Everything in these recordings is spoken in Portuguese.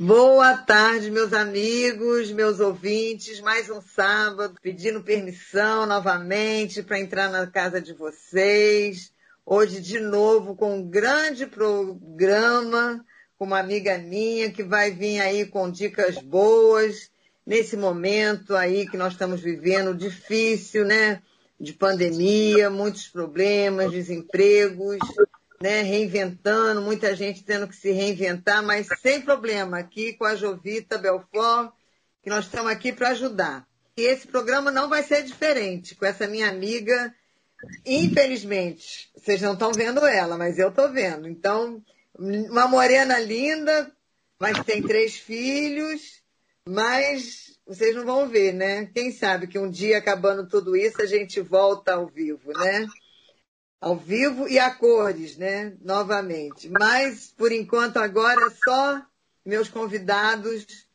Boa tarde, meus amigos, meus ouvintes. Mais um sábado, pedindo permissão novamente para entrar na casa de vocês. Hoje, de novo, com um grande programa com uma amiga minha que vai vir aí com dicas boas nesse momento aí que nós estamos vivendo difícil, né? De pandemia, muitos problemas, desempregos né, reinventando, muita gente tendo que se reinventar, mas sem problema, aqui com a Jovita Belfort, que nós estamos aqui para ajudar. E esse programa não vai ser diferente com essa minha amiga, infelizmente, vocês não estão vendo ela, mas eu estou vendo. Então, uma morena linda, mas tem três filhos, mas vocês não vão ver, né? Quem sabe que um dia, acabando tudo isso, a gente volta ao vivo, né? Ao vivo e a cores, né? Novamente. Mas, por enquanto, agora só meus convidados,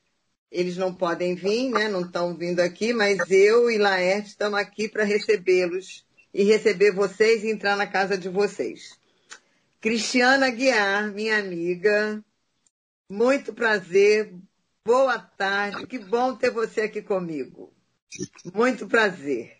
eles não podem vir, né? Não estão vindo aqui, mas eu e Laerte estamos aqui para recebê-los e receber vocês e entrar na casa de vocês. Cristiana Guiar, minha amiga, muito prazer, boa tarde, que bom ter você aqui comigo. Muito prazer.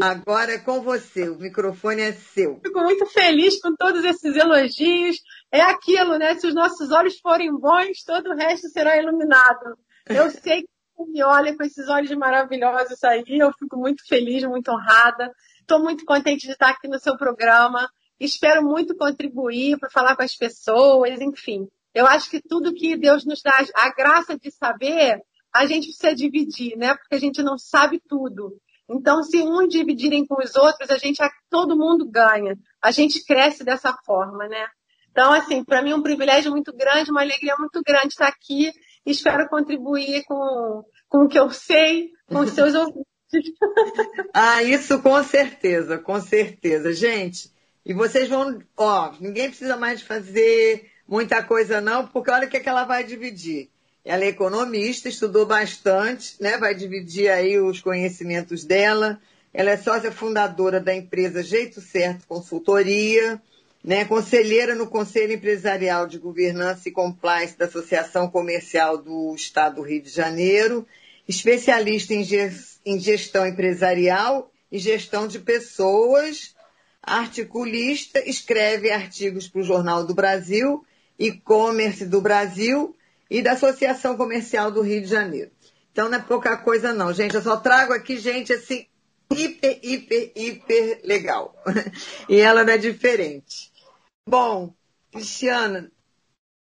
Agora é com você, o microfone é seu. Fico muito feliz com todos esses elogios. É aquilo, né? Se os nossos olhos forem bons, todo o resto será iluminado. Eu sei que me olha com esses olhos maravilhosos aí, eu fico muito feliz, muito honrada. Estou muito contente de estar aqui no seu programa. Espero muito contribuir para falar com as pessoas, enfim. Eu acho que tudo que Deus nos dá a graça de saber, a gente precisa dividir, né? Porque a gente não sabe tudo. Então, se um dividirem com os outros, a gente, todo mundo ganha. A gente cresce dessa forma, né? Então, assim, para mim é um privilégio muito grande, uma alegria muito grande estar aqui. Espero contribuir com, com o que eu sei, com os seus ouvintes. ah, isso com certeza, com certeza. Gente, e vocês vão, ó, ninguém precisa mais fazer muita coisa não, porque olha o que, é que ela vai dividir. Ela é economista, estudou bastante, né? vai dividir aí os conhecimentos dela. Ela é sócia fundadora da empresa Jeito Certo Consultoria, né? conselheira no Conselho Empresarial de Governança e Compliance da Associação Comercial do Estado do Rio de Janeiro, especialista em gestão empresarial e gestão de pessoas, articulista, escreve artigos para o Jornal do Brasil, e-commerce do Brasil e da Associação Comercial do Rio de Janeiro. Então não é pouca coisa não, gente. Eu só trago aqui gente assim hiper, hiper, hiper legal. e ela não é diferente. Bom, Cristiana,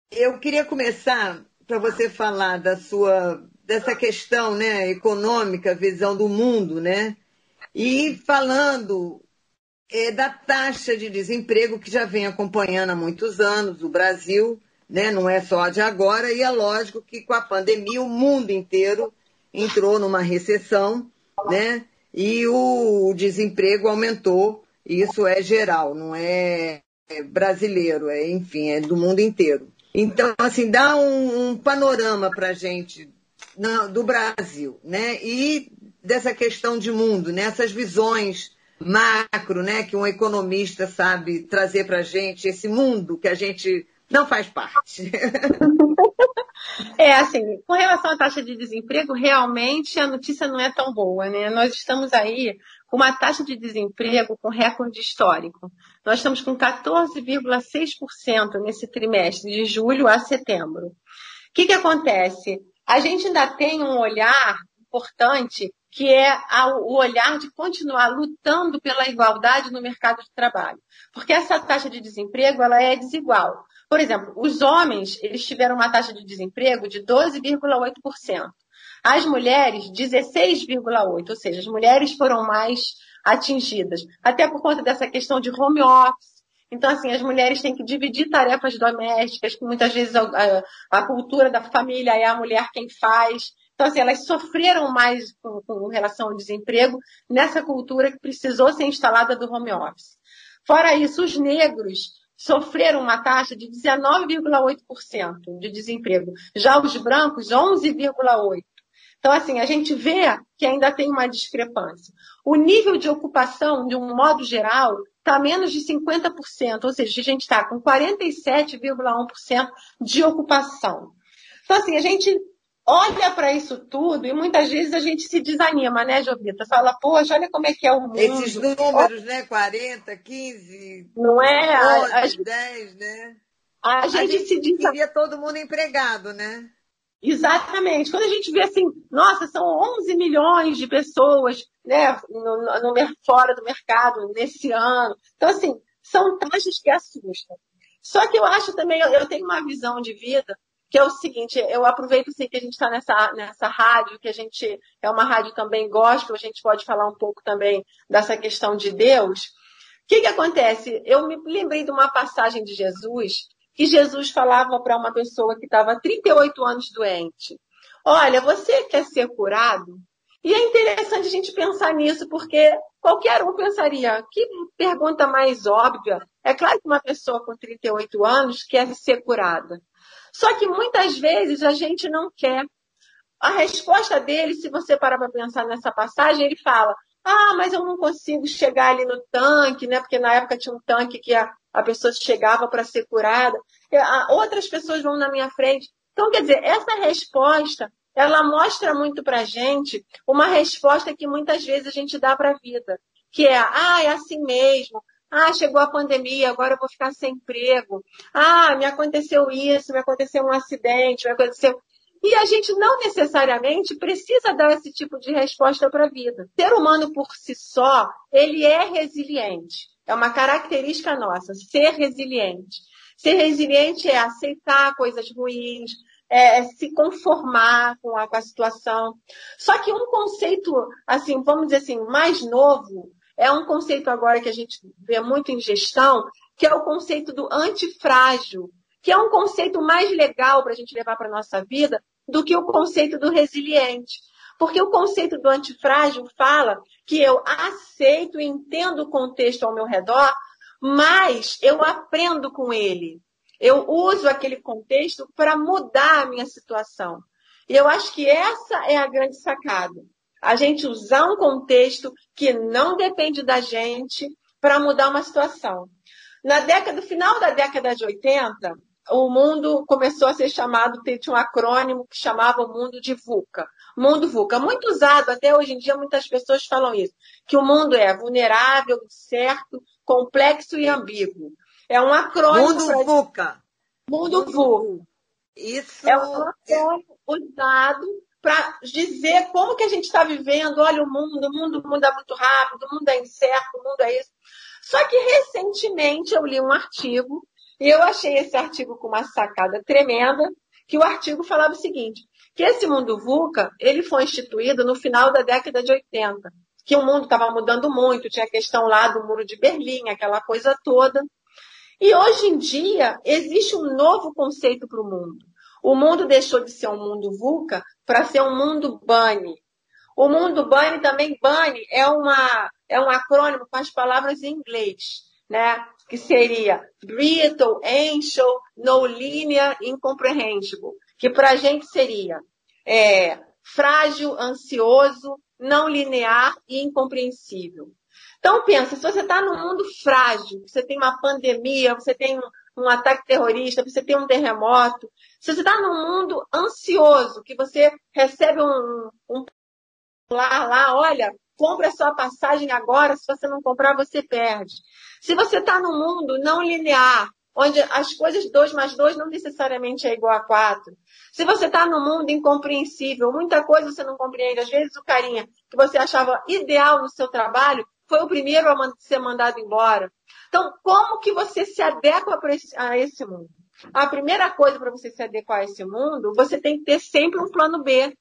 eu queria começar para você falar da sua dessa questão, né, econômica, visão do mundo, né? E falando é, da taxa de desemprego que já vem acompanhando há muitos anos o Brasil né? não é só de agora, e é lógico que com a pandemia o mundo inteiro entrou numa recessão, né? E o desemprego aumentou, isso é geral, não é brasileiro, é, enfim, é do mundo inteiro. Então, assim, dá um, um panorama para gente do Brasil, né? E dessa questão de mundo, né? Essas visões macro, né? Que um economista sabe trazer para gente, esse mundo que a gente não faz parte. É, assim, com relação à taxa de desemprego, realmente a notícia não é tão boa, né? Nós estamos aí com uma taxa de desemprego com recorde histórico. Nós estamos com 14,6% nesse trimestre, de julho a setembro. O que, que acontece? A gente ainda tem um olhar importante que é o olhar de continuar lutando pela igualdade no mercado de trabalho. Porque essa taxa de desemprego ela é desigual. Por exemplo, os homens, eles tiveram uma taxa de desemprego de 12,8%. As mulheres, 16,8%, ou seja, as mulheres foram mais atingidas, até por conta dessa questão de home office. Então, assim, as mulheres têm que dividir tarefas domésticas, que muitas vezes a, a cultura da família é a mulher quem faz. Então, assim, elas sofreram mais com, com relação ao desemprego nessa cultura que precisou ser instalada do home office. Fora isso, os negros sofreram uma taxa de 19,8% de desemprego. Já os brancos, 11,8%. Então, assim, a gente vê que ainda tem uma discrepância. O nível de ocupação, de um modo geral, está menos de 50%, ou seja, a gente está com 47,1% de ocupação. Então, assim, a gente olha para isso tudo e muitas vezes a gente se desanima, né, Jovita? Fala, poxa, olha como é que é o mundo. Esses números, né? 40, 15, não é? 11, a, 10, né? A gente, a gente se desanima. queria todo mundo empregado, né? Exatamente. Quando a gente vê assim, nossa, são 11 milhões de pessoas né, no, no, fora do mercado nesse ano. Então, assim, são taxas que assustam. Só que eu acho também, eu, eu tenho uma visão de vida que é o seguinte, eu aproveito sim que a gente está nessa, nessa rádio, que a gente é uma rádio também gospel, a gente pode falar um pouco também dessa questão de Deus. O que, que acontece? Eu me lembrei de uma passagem de Jesus, que Jesus falava para uma pessoa que estava 38 anos doente. Olha, você quer ser curado? E é interessante a gente pensar nisso, porque qualquer um pensaria, que pergunta mais óbvia. É claro que uma pessoa com 38 anos quer ser curada. Só que muitas vezes a gente não quer. A resposta dele, se você parar para pensar nessa passagem, ele fala: Ah, mas eu não consigo chegar ali no tanque, né? Porque na época tinha um tanque que a, a pessoa chegava para ser curada. Outras pessoas vão na minha frente. Então, quer dizer, essa resposta, ela mostra muito para gente uma resposta que muitas vezes a gente dá para a vida, que é, ah, é assim mesmo, ah, chegou a pandemia, agora eu vou ficar sem emprego. Ah, me aconteceu isso, me aconteceu um acidente, me aconteceu. E a gente não necessariamente precisa dar esse tipo de resposta para a vida. Ser humano por si só, ele é resiliente. É uma característica nossa, ser resiliente. Ser resiliente é aceitar coisas ruins, é se conformar com a, com a situação. Só que um conceito, assim, vamos dizer assim, mais novo, é um conceito agora que a gente vê muito em gestão, que é o conceito do antifrágil, que é um conceito mais legal para a gente levar para a nossa vida do que o conceito do resiliente. Porque o conceito do antifrágil fala que eu aceito e entendo o contexto ao meu redor, mas eu aprendo com ele. Eu uso aquele contexto para mudar a minha situação. E eu acho que essa é a grande sacada a gente usar um contexto que não depende da gente para mudar uma situação. Na década, no final da década de 80, o mundo começou a ser chamado, tinha um acrônimo que chamava o mundo de VUCA. Mundo VUCA, muito usado, até hoje em dia muitas pessoas falam isso, que o mundo é vulnerável, certo, complexo e ambíguo. É um acrônimo. Mundo pra... VUCA. Mundo, mundo VUCA. Isso é um acrônimo usado para dizer como que a gente está vivendo. Olha o mundo, o mundo muda muito rápido, o mundo é incerto, o mundo é isso. Só que recentemente eu li um artigo e eu achei esse artigo com uma sacada tremenda, que o artigo falava o seguinte, que esse mundo VUCA, ele foi instituído no final da década de 80, que o mundo estava mudando muito, tinha a questão lá do muro de Berlim, aquela coisa toda. E hoje em dia existe um novo conceito para o mundo. O mundo deixou de ser um mundo VUCA para ser um mundo BANI. O mundo BANI também, BANI é, uma, é um acrônimo com as palavras em inglês, né? que seria brittle, ancient, no linear, incomprehensible, que para a gente seria é, frágil, ansioso, não linear e incompreensível. Então pensa, se você está num mundo frágil, você tem uma pandemia, você tem um, ataque terrorista, você tem um terremoto, se você está num mundo ansioso, que você recebe um, um lá, lá, olha, compre a sua passagem agora, se você não comprar, você perde. Se você está num mundo não linear, onde as coisas 2 mais 2 não necessariamente é igual a 4. Se você está num mundo incompreensível, muita coisa você não compreende. Às vezes o carinha que você achava ideal no seu trabalho foi o primeiro a ser mandado embora. Então, como que você se adequa a esse mundo? A primeira coisa para você se adequar a esse mundo, você tem que ter sempre um plano B.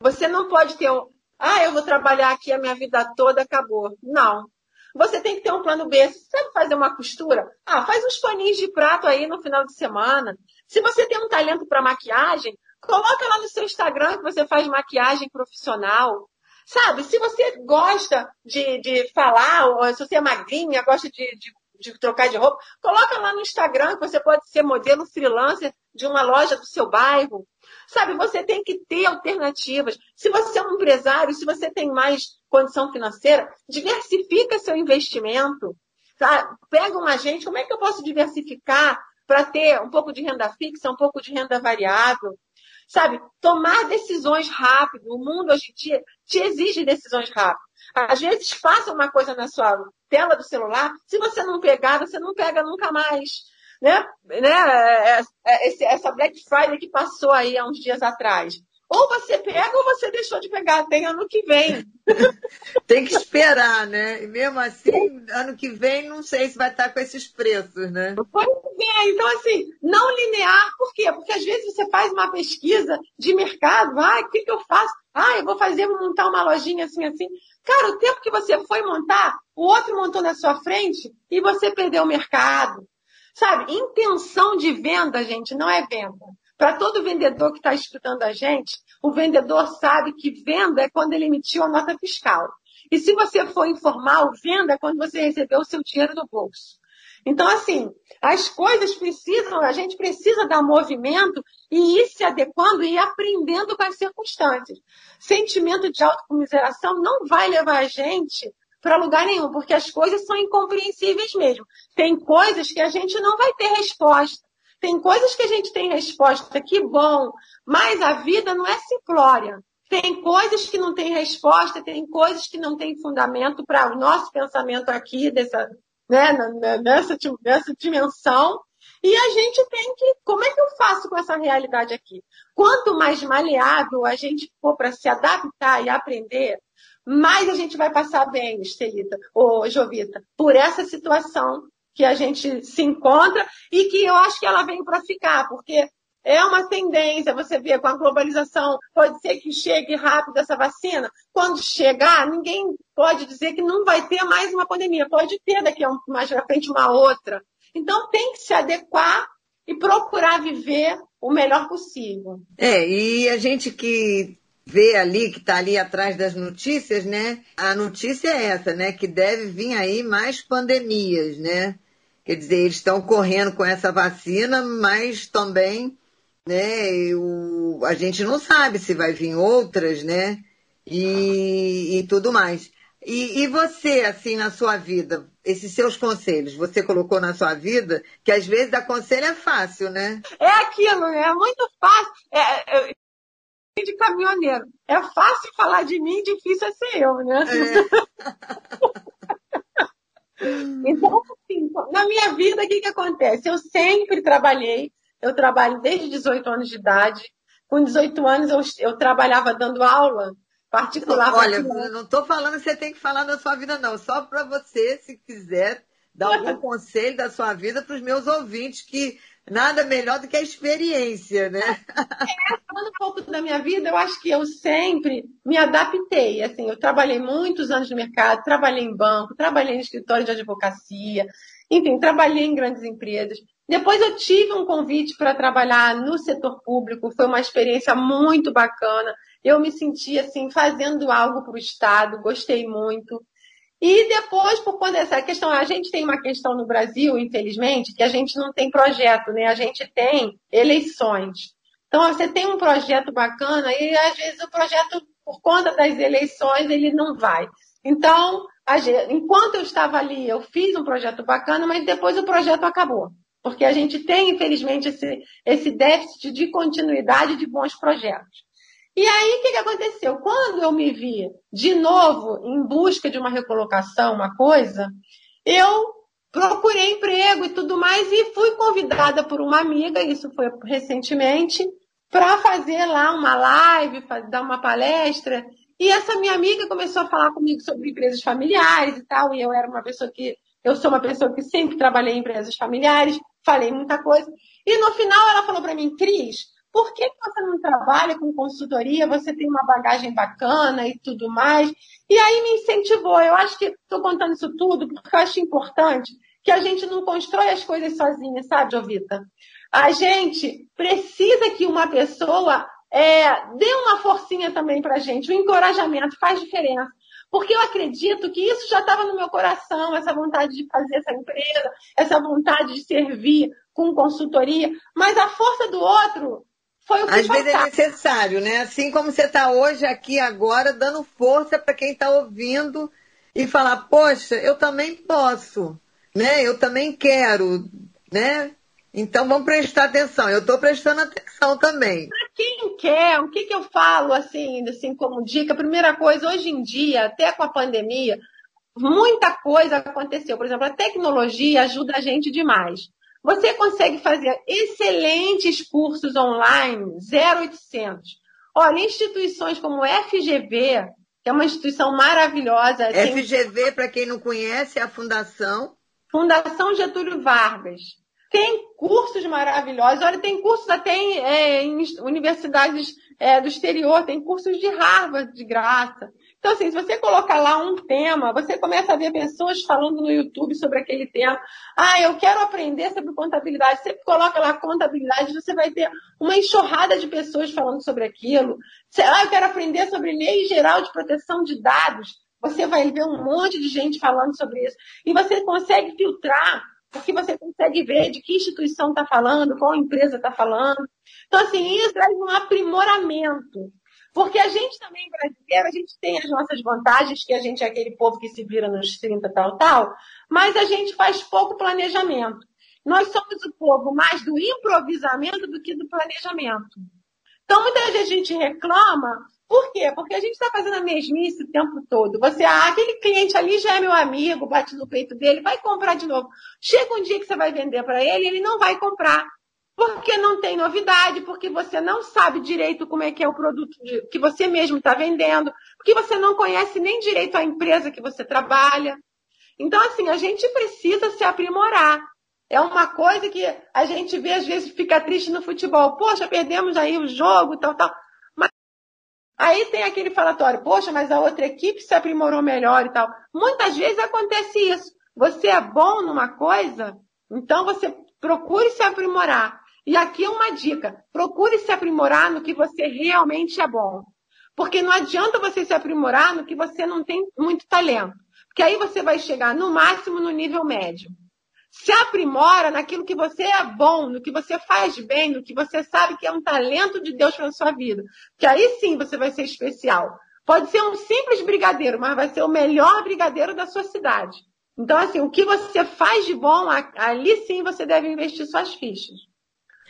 Você não pode ter um, ah, eu vou trabalhar aqui a minha vida toda, acabou. Não. Você tem que ter um plano B. Você sabe fazer uma costura? Ah, faz uns paninhos de prato aí no final de semana. Se você tem um talento para maquiagem, coloca lá no seu Instagram que você faz maquiagem profissional. Sabe, se você gosta de, de falar, ou se você é magrinha, gosta de, de de trocar de roupa, coloca lá no Instagram que você pode ser modelo freelancer de uma loja do seu bairro. Sabe, você tem que ter alternativas. Se você é um empresário, se você tem mais condição financeira, diversifica seu investimento. Tá? Pega um agente, como é que eu posso diversificar para ter um pouco de renda fixa, um pouco de renda variável? Sabe? Tomar decisões rápido. O mundo hoje em dia te exige decisões rápidas. Às vezes, faça uma coisa na sua tela do celular, se você não pegar, você não pega nunca mais. Né? né? É, é, essa Black Friday que passou aí há uns dias atrás. Ou você pega ou você deixou de pegar. Tem ano que vem. Tem que esperar, né? E mesmo assim, ano que vem, não sei se vai estar com esses preços, né? Pois é. Então, assim, não linear. Por quê? Porque às vezes você faz uma pesquisa de mercado. Ah, o que, que eu faço? Ah, eu vou fazer, vou montar uma lojinha assim, assim. Cara, o tempo que você foi montar, o outro montou na sua frente e você perdeu o mercado. Sabe? Intenção de venda, gente, não é venda. Para todo vendedor que está escutando a gente, o vendedor sabe que venda é quando ele emitiu a nota fiscal. E se você for informal, venda é quando você recebeu o seu dinheiro no bolso. Então, assim, as coisas precisam, a gente precisa dar movimento e ir se adequando e ir aprendendo com as circunstâncias. Sentimento de autocomiseração não vai levar a gente para lugar nenhum, porque as coisas são incompreensíveis mesmo. Tem coisas que a gente não vai ter resposta. Tem coisas que a gente tem resposta, que bom, mas a vida não é simplória. Tem coisas que não tem resposta, tem coisas que não tem fundamento para o nosso pensamento aqui, dessa, né, nessa, nessa dimensão. E a gente tem que, como é que eu faço com essa realidade aqui? Quanto mais maleável a gente for para se adaptar e aprender, mais a gente vai passar bem, Estelita, ou Jovita, por essa situação que a gente se encontra e que eu acho que ela vem para ficar, porque é uma tendência, você vê, com a globalização, pode ser que chegue rápido essa vacina. Quando chegar, ninguém pode dizer que não vai ter mais uma pandemia. Pode ter daqui a um, mais para frente uma outra. Então tem que se adequar e procurar viver o melhor possível. É, e a gente que vê ali, que está ali atrás das notícias, né? A notícia é essa, né? Que deve vir aí mais pandemias, né? Quer dizer, eles estão correndo com essa vacina, mas também né, o, a gente não sabe se vai vir outras, né? E, e tudo mais. E, e, você, assim, na sua vida, esses seus conselhos, você colocou na sua vida, que às vezes dar conselho é fácil, né? É aquilo, né? É muito fácil. É, é, de caminhoneiro. É fácil falar de mim, difícil é ser eu, né? É. Então, assim, na minha vida, o que, que acontece? Eu sempre trabalhei, eu trabalho desde 18 anos de idade. Com 18 anos, eu, eu trabalhava dando aula particular. Olha, não estou falando que você tem que falar da sua vida, não. Só para você, se quiser, dar algum conselho da sua vida para os meus ouvintes que Nada melhor do que a experiência, né? É, falando um pouco da minha vida, eu acho que eu sempre me adaptei. Assim, eu trabalhei muitos anos no mercado, trabalhei em banco, trabalhei em escritório de advocacia, enfim, trabalhei em grandes empresas. Depois eu tive um convite para trabalhar no setor público, foi uma experiência muito bacana. Eu me senti assim fazendo algo para o Estado, gostei muito. E depois, por conta dessa questão, a gente tem uma questão no Brasil, infelizmente, que a gente não tem projeto, né? A gente tem eleições. Então, você tem um projeto bacana e, às vezes, o projeto, por conta das eleições, ele não vai. Então, enquanto eu estava ali, eu fiz um projeto bacana, mas depois o projeto acabou. Porque a gente tem, infelizmente, esse, esse déficit de continuidade de bons projetos. E aí, o que, que aconteceu? Quando eu me vi de novo em busca de uma recolocação, uma coisa, eu procurei emprego e tudo mais e fui convidada por uma amiga, isso foi recentemente, para fazer lá uma live, dar uma palestra. E essa minha amiga começou a falar comigo sobre empresas familiares e tal, e eu era uma pessoa que eu sou uma pessoa que sempre trabalhei em empresas familiares, falei muita coisa. E no final ela falou para mim, Cris, por que, você não trabalha com consultoria? Você tem uma bagagem bacana e tudo mais. E aí me incentivou. Eu acho que estou contando isso tudo porque eu acho importante que a gente não constrói as coisas sozinha, sabe, Jovita? A gente precisa que uma pessoa é, dê uma forcinha também para a gente. O encorajamento faz diferença. Porque eu acredito que isso já estava no meu coração, essa vontade de fazer essa empresa, essa vontade de servir com consultoria, mas a força do outro foi o que Às vezes é necessário, né? Assim como você está hoje aqui agora, dando força para quem está ouvindo e falar, poxa, eu também posso, né? Eu também quero, né? Então vamos prestar atenção. Eu estou prestando atenção também. Para quem quer, o que, que eu falo assim, assim como dica? Primeira coisa, hoje em dia, até com a pandemia, muita coisa aconteceu. Por exemplo, a tecnologia ajuda a gente demais. Você consegue fazer excelentes cursos online, 0800. Olha, instituições como FGV, que é uma instituição maravilhosa. FGV, tem... para quem não conhece, é a Fundação. Fundação Getúlio Vargas. Tem cursos maravilhosos. Olha, tem cursos até em, é, em universidades é, do exterior, tem cursos de Harvard de graça. Então, assim, se você colocar lá um tema, você começa a ver pessoas falando no YouTube sobre aquele tema. Ah, eu quero aprender sobre contabilidade. Você coloca lá contabilidade, você vai ter uma enxurrada de pessoas falando sobre aquilo. Ah, eu quero aprender sobre lei geral de proteção de dados. Você vai ver um monte de gente falando sobre isso. E você consegue filtrar, porque você consegue ver de que instituição está falando, qual empresa está falando. Então, assim, isso traz um aprimoramento. Porque a gente também, brasileiro, a gente tem as nossas vantagens, que a gente é aquele povo que se vira nos 30, tal, tal, mas a gente faz pouco planejamento. Nós somos o povo mais do improvisamento do que do planejamento. Então, muitas vezes a gente reclama, por quê? Porque a gente está fazendo a mesmice o tempo todo. Você, ah, aquele cliente ali já é meu amigo, bate no peito dele, vai comprar de novo. Chega um dia que você vai vender para ele, ele não vai comprar porque não tem novidade, porque você não sabe direito como é que é o produto que você mesmo está vendendo, porque você não conhece nem direito a empresa que você trabalha. Então, assim, a gente precisa se aprimorar. É uma coisa que a gente vê, às vezes, fica triste no futebol. Poxa, perdemos aí o jogo, tal, tal. Mas aí tem aquele falatório, poxa, mas a outra equipe se aprimorou melhor e tal. Muitas vezes acontece isso. Você é bom numa coisa, então você procure se aprimorar. E aqui é uma dica: procure se aprimorar no que você realmente é bom. Porque não adianta você se aprimorar no que você não tem muito talento. Porque aí você vai chegar no máximo no nível médio. Se aprimora naquilo que você é bom, no que você faz bem, no que você sabe que é um talento de Deus para sua vida. Que aí sim você vai ser especial. Pode ser um simples brigadeiro, mas vai ser o melhor brigadeiro da sua cidade. Então, assim, o que você faz de bom, ali sim você deve investir suas fichas.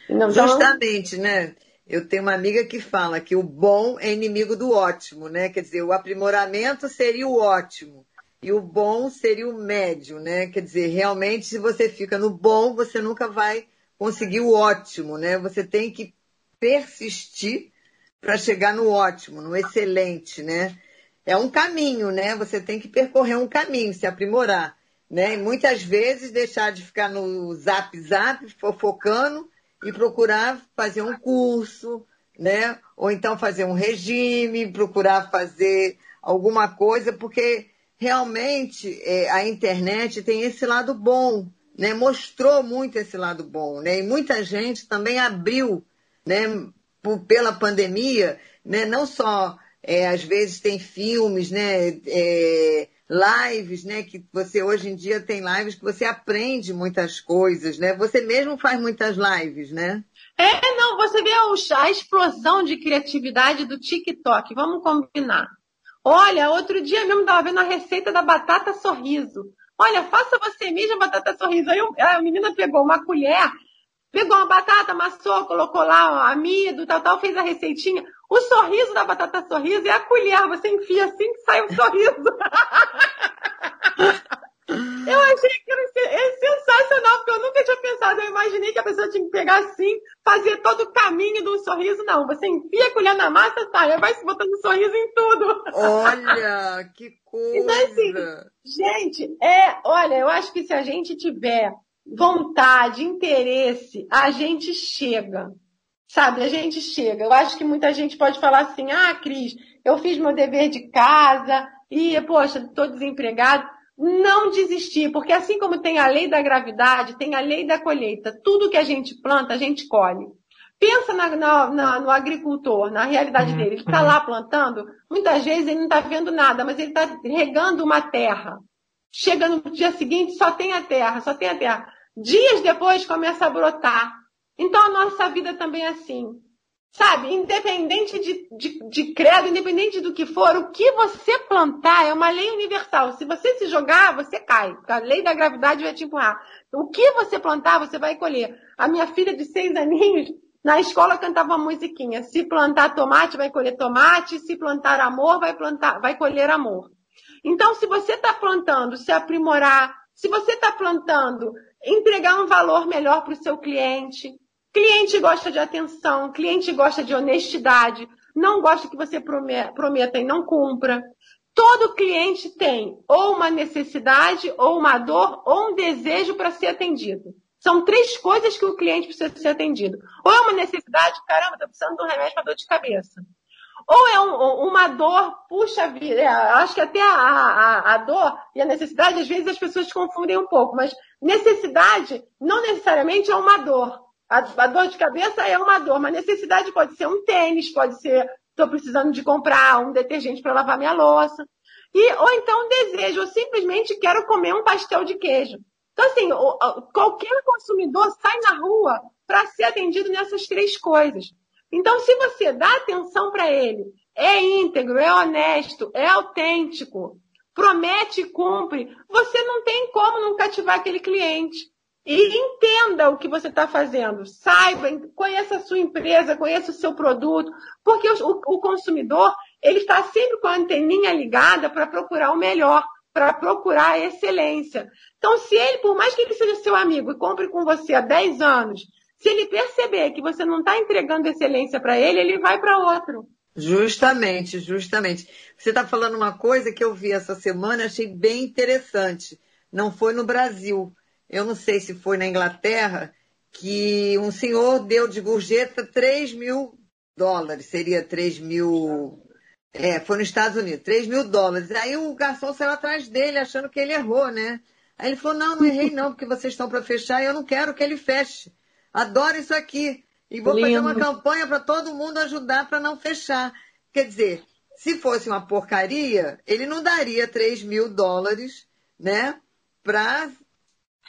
Não, Justamente, né? Eu tenho uma amiga que fala que o bom é inimigo do ótimo, né? Quer dizer, o aprimoramento seria o ótimo e o bom seria o médio, né? Quer dizer, realmente, se você fica no bom, você nunca vai conseguir o ótimo, né? Você tem que persistir para chegar no ótimo, no excelente, né? É um caminho, né? Você tem que percorrer um caminho, se aprimorar, né? E muitas vezes deixar de ficar no zap zap, fofocando e procurar fazer um curso, né? Ou então fazer um regime, procurar fazer alguma coisa, porque realmente é, a internet tem esse lado bom, né? Mostrou muito esse lado bom, né? E muita gente também abriu, né? Por, pela pandemia, né? Não só é, às vezes tem filmes, né? É, lives, né? Que você hoje em dia tem lives que você aprende muitas coisas, né? Você mesmo faz muitas lives, né? É, não, você vê a explosão de criatividade do TikTok, vamos combinar. Olha, outro dia mesmo estava vendo a receita da batata sorriso. Olha, faça você mesmo a batata sorriso. Aí a menina pegou uma colher, pegou uma batata, amassou, colocou lá amido, tal, tal, fez a receitinha. O sorriso da batata sorriso é a colher, você enfia assim que sai o sorriso. Eu achei que é sensacional, porque eu nunca tinha pensado. Eu imaginei que a pessoa tinha que pegar assim, fazer todo o caminho do sorriso. Não, você enfia a colher na massa, sai, vai se botando sorriso em tudo. Olha, que coisa! Então, assim, gente, é, olha, eu acho que se a gente tiver vontade, interesse, a gente chega. Sabe, a gente chega. Eu acho que muita gente pode falar assim: ah, Cris, eu fiz meu dever de casa e, poxa, estou desempregado. Não desistir, porque assim como tem a lei da gravidade, tem a lei da colheita. Tudo que a gente planta, a gente colhe. Pensa na, na, na, no agricultor, na realidade uhum, dele. Ele está uhum. lá plantando, muitas vezes ele não está vendo nada, mas ele está regando uma terra. Chega no dia seguinte, só tem a terra, só tem a terra. Dias depois começa a brotar. Então a nossa vida também é assim. Sabe, independente de, de, de, credo, independente do que for, o que você plantar é uma lei universal. Se você se jogar, você cai. A lei da gravidade vai te empurrar. O que você plantar, você vai colher. A minha filha de seis aninhos, Na escola cantava uma musiquinha: se plantar tomate, vai colher tomate, se plantar amor, vai, plantar, vai colher amor. Então, se você está plantando, se aprimorar, se você está plantando, entregar um valor melhor para o seu cliente. Cliente gosta de atenção, cliente gosta de honestidade, não gosta que você prometa e não cumpra. Todo cliente tem ou uma necessidade, ou uma dor, ou um desejo para ser atendido. São três coisas que o cliente precisa ser atendido. Ou é uma necessidade, caramba, estou precisando de um remédio para dor de cabeça. Ou é um, uma dor, puxa vida, é, acho que até a, a, a, dor e a necessidade, às vezes as pessoas confundem um pouco, mas necessidade não necessariamente é uma dor. A, a dor de cabeça é uma dor, mas necessidade pode ser um tênis, pode ser estou precisando de comprar um detergente para lavar minha louça. E, ou então desejo, ou simplesmente quero comer um pastel de queijo. Então, assim, qualquer consumidor sai na rua para ser atendido nessas três coisas. Então, se você dá atenção para ele, é íntegro, é honesto, é autêntico, promete e cumpre, você não tem como não cativar aquele cliente. E entenda o que você está fazendo. Saiba, conheça a sua empresa, conheça o seu produto, porque o, o consumidor ele está sempre com a anteninha ligada para procurar o melhor, para procurar a excelência. Então, se ele, por mais que ele seja seu amigo e compre com você há 10 anos, se ele perceber que você não está entregando excelência para ele, ele vai para outro. Justamente, justamente. Você está falando uma coisa que eu vi essa semana, achei bem interessante. Não foi no Brasil. Eu não sei se foi na Inglaterra, que um senhor deu de gorjeta 3 mil dólares, seria 3 mil. É, foi nos Estados Unidos, 3 mil dólares. Aí o garçom saiu atrás dele, achando que ele errou, né? Aí ele falou: Não, não errei, não, porque vocês estão para fechar e eu não quero que ele feche. Adoro isso aqui. E vou Lindo. fazer uma campanha para todo mundo ajudar para não fechar. Quer dizer, se fosse uma porcaria, ele não daria 3 mil dólares, né? Para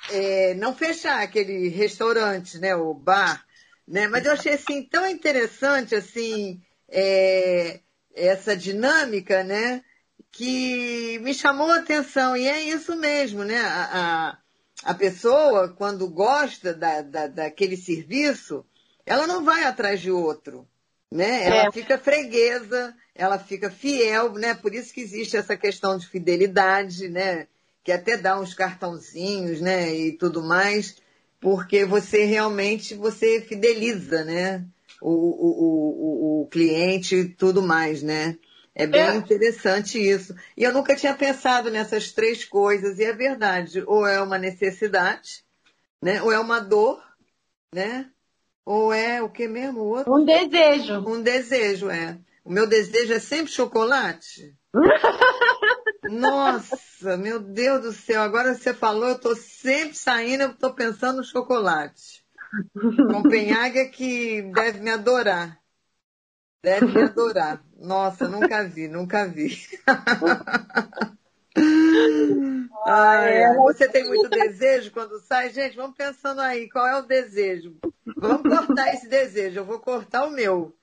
é, não fechar aquele restaurante, né? O bar. Né? Mas eu achei assim tão interessante assim é, essa dinâmica, né? Que me chamou a atenção. E é isso mesmo, né? A, a a pessoa, quando gosta da, da, daquele serviço, ela não vai atrás de outro. Né? Ela é. fica freguesa, ela fica fiel, né? Por isso que existe essa questão de fidelidade, né? Que até dá uns cartãozinhos, né? E tudo mais, porque você realmente você fideliza, né? O, o, o, o cliente e tudo mais, né? É bem é. interessante isso. E eu nunca tinha pensado nessas três coisas, e é verdade. Ou é uma necessidade, né? Ou é uma dor, né? Ou é o que mesmo? O outro? Um desejo. Um desejo, é. O meu desejo é sempre chocolate. Nossa, meu Deus do céu. Agora você falou, eu estou sempre saindo, eu estou pensando no chocolate. Copenhague é que deve me adorar. Deve me adorar. Nossa, nunca vi, nunca vi. Ai, você tem muito desejo quando sai? Gente, vamos pensando aí, qual é o desejo? Vamos cortar esse desejo, eu vou cortar o meu.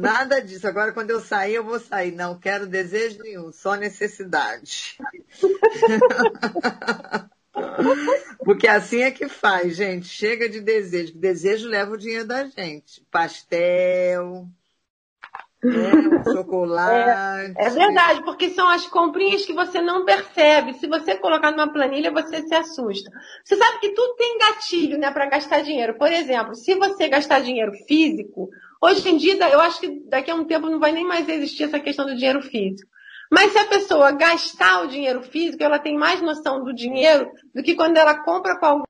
Nada disso. Agora, quando eu sair, eu vou sair. Não quero desejo nenhum, só necessidade. Porque assim é que faz, gente. Chega de desejo. Desejo leva o dinheiro da gente. Pastel, é, chocolate. É, é, verdade, porque são as comprinhas que você não percebe. Se você colocar numa planilha, você se assusta. Você sabe que tudo tem gatilho, né, para gastar dinheiro. Por exemplo, se você gastar dinheiro físico, hoje em dia, eu acho que daqui a um tempo não vai nem mais existir essa questão do dinheiro físico. Mas se a pessoa gastar o dinheiro físico, ela tem mais noção do dinheiro do que quando ela compra com algum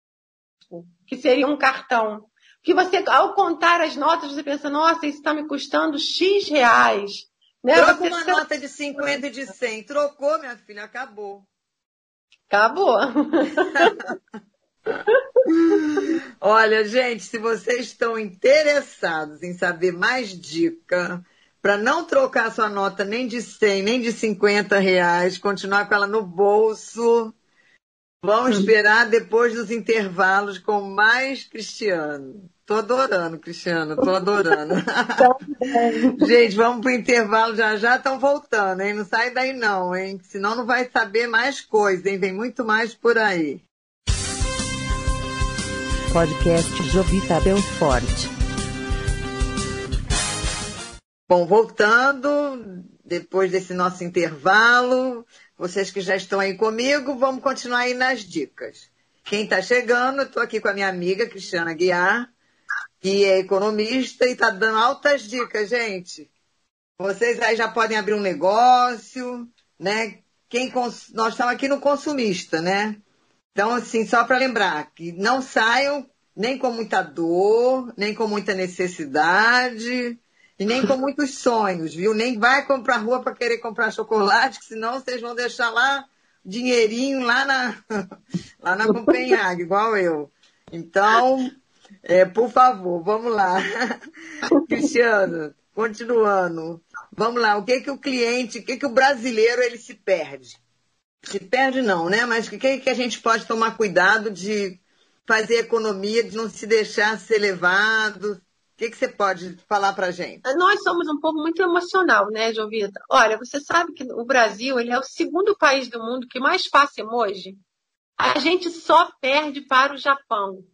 que seria um cartão que você, ao contar as notas, você pensa, nossa, isso está me custando X reais. Né? Troca você uma nota de 50 e de 100. Trocou, minha filha, acabou. Acabou. Olha, gente, se vocês estão interessados em saber mais dica para não trocar sua nota nem de 100, nem de 50 reais, continuar com ela no bolso, Vamos esperar depois dos intervalos com mais Cristiano. Tô adorando, Cristiano, tô adorando. Gente, vamos pro intervalo já já, estão voltando, hein? Não sai daí não, hein? Senão não vai saber mais coisa, hein? Vem muito mais por aí. Podcast Jovita Belfort. Bom, voltando, depois desse nosso intervalo, vocês que já estão aí comigo, vamos continuar aí nas dicas. Quem está chegando, estou aqui com a minha amiga Cristiana Guiar, que é economista e está dando altas dicas, gente. Vocês aí já podem abrir um negócio, né? Quem cons... Nós estamos aqui no consumista, né? Então, assim, só para lembrar que não saiam nem com muita dor, nem com muita necessidade, e nem com muitos sonhos, viu? Nem vai comprar rua para querer comprar chocolate, que senão vocês vão deixar lá dinheirinho lá na, lá na Copenhague, igual eu. Então, é, por favor, vamos lá. Cristiano, continuando. Vamos lá, o que que o cliente, o que que o brasileiro ele se perde? Se perde não, né? Mas o que que a gente pode tomar cuidado de fazer economia, de não se deixar ser levado? Que, que você pode falar para gente? Nós somos um povo muito emocional, né, Jovita? Olha, você sabe que o Brasil ele é o segundo país do mundo que mais faz emoji. A gente só perde para o Japão.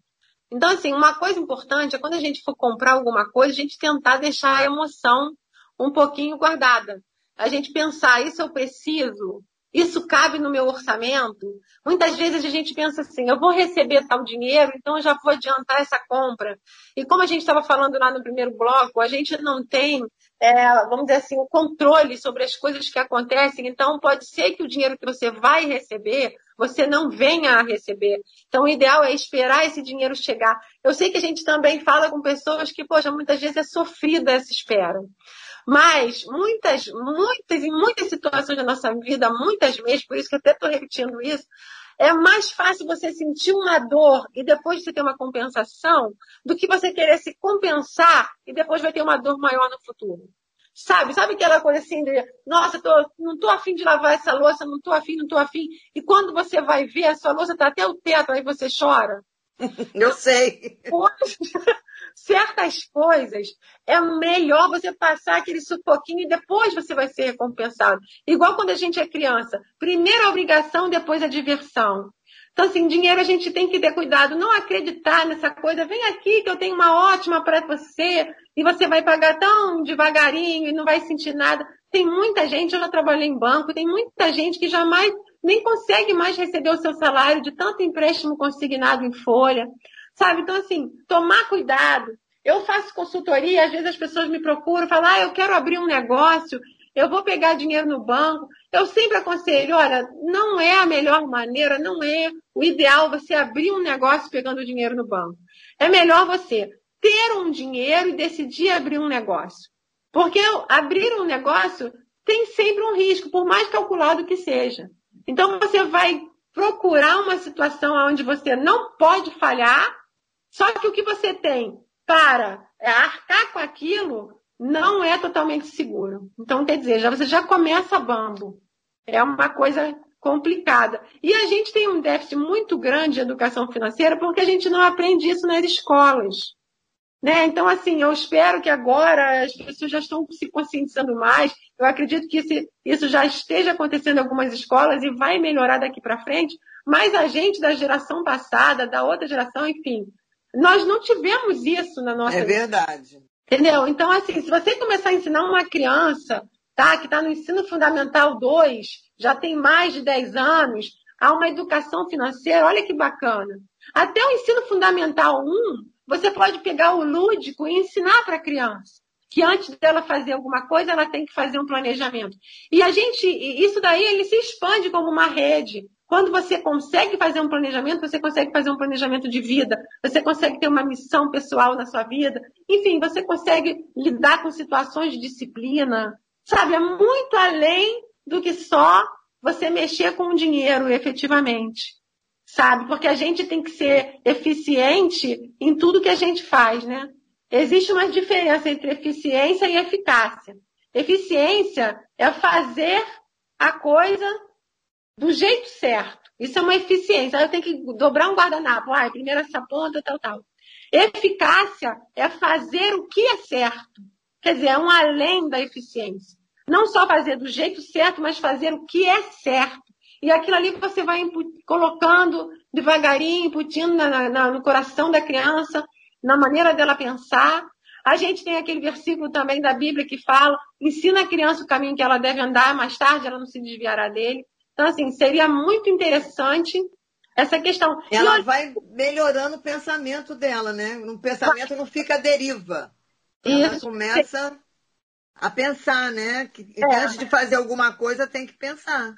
Então, assim, uma coisa importante é quando a gente for comprar alguma coisa, a gente tentar deixar a emoção um pouquinho guardada. A gente pensar, isso eu preciso? Isso cabe no meu orçamento? Muitas vezes a gente pensa assim, eu vou receber tal dinheiro, então eu já vou adiantar essa compra. E como a gente estava falando lá no primeiro bloco, a gente não tem, é, vamos dizer assim, o controle sobre as coisas que acontecem. Então pode ser que o dinheiro que você vai receber, você não venha a receber. Então o ideal é esperar esse dinheiro chegar. Eu sei que a gente também fala com pessoas que, poxa, muitas vezes é sofrida essa espera. Mas muitas, muitas e muitas situações da nossa vida, muitas vezes, por isso que eu até estou repetindo isso, é mais fácil você sentir uma dor e depois você ter uma compensação do que você querer se compensar e depois vai ter uma dor maior no futuro. Sabe? Sabe aquela coisa assim de, nossa, tô, não tô afim de lavar essa louça, não tô afim, não tô afim. E quando você vai ver, a sua louça tá até o teto, aí você chora. Eu sei. Poxa, certas coisas é melhor você passar aquele sufoquinho e depois você vai ser recompensado. Igual quando a gente é criança. Primeiro a obrigação, depois a diversão. Então, assim, dinheiro a gente tem que ter cuidado, não acreditar nessa coisa, vem aqui que eu tenho uma ótima para você, e você vai pagar tão devagarinho e não vai sentir nada. Tem muita gente, eu já trabalhei em banco, tem muita gente que jamais nem consegue mais receber o seu salário de tanto empréstimo consignado em folha. Sabe? Então, assim, tomar cuidado. Eu faço consultoria, às vezes as pessoas me procuram, falam, ah, eu quero abrir um negócio, eu vou pegar dinheiro no banco. Eu sempre aconselho, olha, não é a melhor maneira, não é o ideal você abrir um negócio pegando dinheiro no banco. É melhor você ter um dinheiro e decidir abrir um negócio. Porque abrir um negócio tem sempre um risco, por mais calculado que seja. Então você vai procurar uma situação onde você não pode falhar só que o que você tem para arcar com aquilo não é totalmente seguro. Então, quer dizer, já, você já começa bambo. É uma coisa complicada. E a gente tem um déficit muito grande de educação financeira porque a gente não aprende isso nas escolas. Né? Então, assim, eu espero que agora as pessoas já estão se conscientizando mais. Eu acredito que esse, isso já esteja acontecendo em algumas escolas e vai melhorar daqui para frente. Mas a gente da geração passada, da outra geração, enfim, nós não tivemos isso na nossa É verdade. Entendeu? Então, assim, se você começar a ensinar uma criança, tá, que está no ensino fundamental 2, já tem mais de 10 anos, a uma educação financeira, olha que bacana. Até o ensino fundamental 1, você pode pegar o lúdico e ensinar para a criança que antes dela fazer alguma coisa, ela tem que fazer um planejamento. E a gente, isso daí, ele se expande como uma rede. Quando você consegue fazer um planejamento, você consegue fazer um planejamento de vida, você consegue ter uma missão pessoal na sua vida, enfim, você consegue lidar com situações de disciplina, sabe? É muito além do que só você mexer com o dinheiro efetivamente, sabe? Porque a gente tem que ser eficiente em tudo que a gente faz, né? Existe uma diferença entre eficiência e eficácia. Eficiência é fazer a coisa do jeito certo. Isso é uma eficiência. Eu tenho que dobrar um guardanapo. Ah, primeiro essa ponta, tal, tal. Eficácia é fazer o que é certo. Quer dizer, é um além da eficiência. Não só fazer do jeito certo, mas fazer o que é certo. E aquilo ali você vai colocando devagarinho, imputindo na, na, no coração da criança, na maneira dela pensar. A gente tem aquele versículo também da Bíblia que fala: ensina a criança o caminho que ela deve andar, mais tarde ela não se desviará dele. Então, assim, seria muito interessante essa questão. Ela vai melhorando o pensamento dela, né? O pensamento não fica deriva. Ela Isso. começa a pensar, né? Que é. antes de fazer alguma coisa tem que pensar.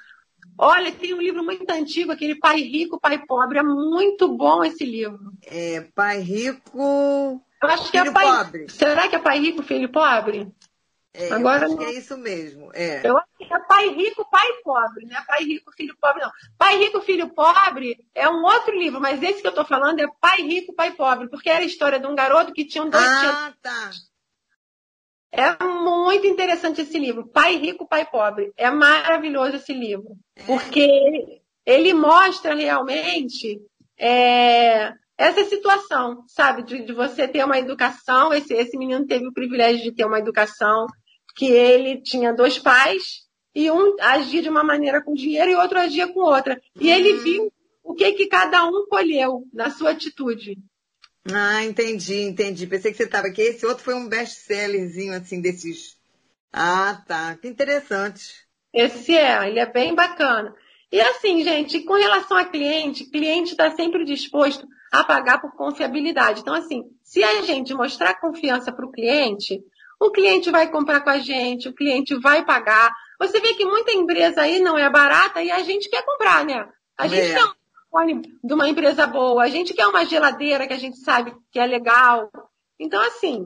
Olha, tem um livro muito antigo, aquele Pai Rico, Pai Pobre. É muito bom esse livro. É, Pai Rico. Eu acho que é pai... pobre. Será que é Pai Rico, Filho Pobre? É, Agora, eu acho que é isso mesmo. É. Eu acho que é pai rico, pai pobre, não é pai rico, filho pobre, não. Pai rico, filho pobre é um outro livro, mas esse que eu estou falando é pai rico, pai pobre, porque era a história de um garoto que tinha um dois Ah, tá. É muito interessante esse livro, Pai Rico, Pai Pobre. É maravilhoso esse livro, é. porque ele, ele mostra realmente é, essa situação, sabe, de, de, você ter uma educação. Esse, esse menino teve o privilégio de ter uma educação que ele tinha dois pais e um agia de uma maneira com dinheiro e outro agia com outra. E ele uhum. viu o que que cada um colheu na sua atitude. Ah, entendi, entendi. Pensei que você estava aqui. Esse outro foi um best-sellerzinho, assim, desses. Ah, tá. Que interessante. Esse é, ele é bem bacana. E assim, gente, com relação a cliente, cliente está sempre disposto a pagar por confiabilidade. Então, assim, se a gente mostrar confiança para o cliente, o cliente vai comprar com a gente, o cliente vai pagar. Você vê que muita empresa aí não é barata e a gente quer comprar, né? A gente é. quer fone de uma empresa boa, a gente quer uma geladeira que a gente sabe que é legal. Então, assim.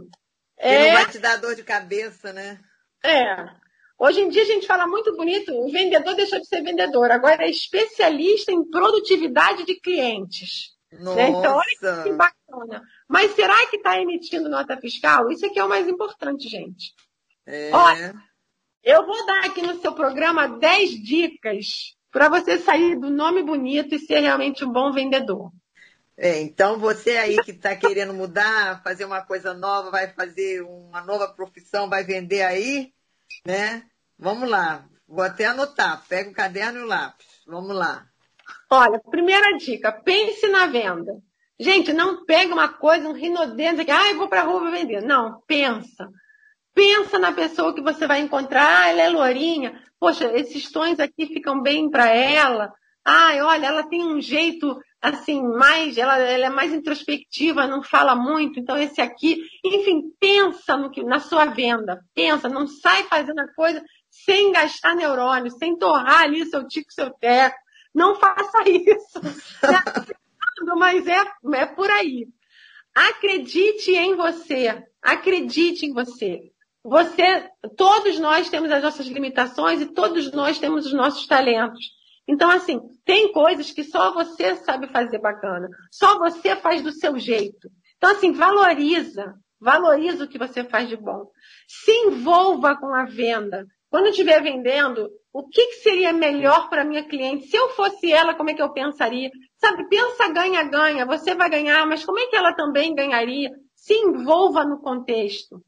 É... não vai te dar dor de cabeça, né? É. Hoje em dia a gente fala muito bonito, o vendedor deixou de ser vendedor, agora é especialista em produtividade de clientes. Nossa. Né? Então, olha que bacana. Mas será que está emitindo nota fiscal? Isso aqui é o mais importante, gente. É... Olha, eu vou dar aqui no seu programa 10 dicas para você sair do nome bonito e ser realmente um bom vendedor. É, então você aí que está querendo mudar, fazer uma coisa nova, vai fazer uma nova profissão, vai vender aí, né? Vamos lá. Vou até anotar. Pega o caderno e o lápis. Vamos lá. Olha, primeira dica, pense na venda. Gente, não pega uma coisa, um rinodento, que, ah, eu vou para a rua vender. Não, pensa. Pensa na pessoa que você vai encontrar. Ah, ela é lourinha. Poxa, esses tons aqui ficam bem para ela. Ai, olha, ela tem um jeito assim, mais, ela, ela, é mais introspectiva, não fala muito, então esse aqui, enfim, pensa no que, na sua venda, pensa, não sai fazendo a coisa sem gastar neurônio, sem torrar ali seu tico, seu teco, não faça isso. Mas é, é por aí. Acredite em você, acredite em você você, todos nós temos as nossas limitações e todos nós temos os nossos talentos. Então, assim, tem coisas que só você sabe fazer bacana. Só você faz do seu jeito. Então, assim, valoriza. Valoriza o que você faz de bom. Se envolva com a venda. Quando estiver vendendo, o que, que seria melhor para minha cliente? Se eu fosse ela, como é que eu pensaria? Sabe, pensa ganha-ganha. Você vai ganhar, mas como é que ela também ganharia? Se envolva no contexto.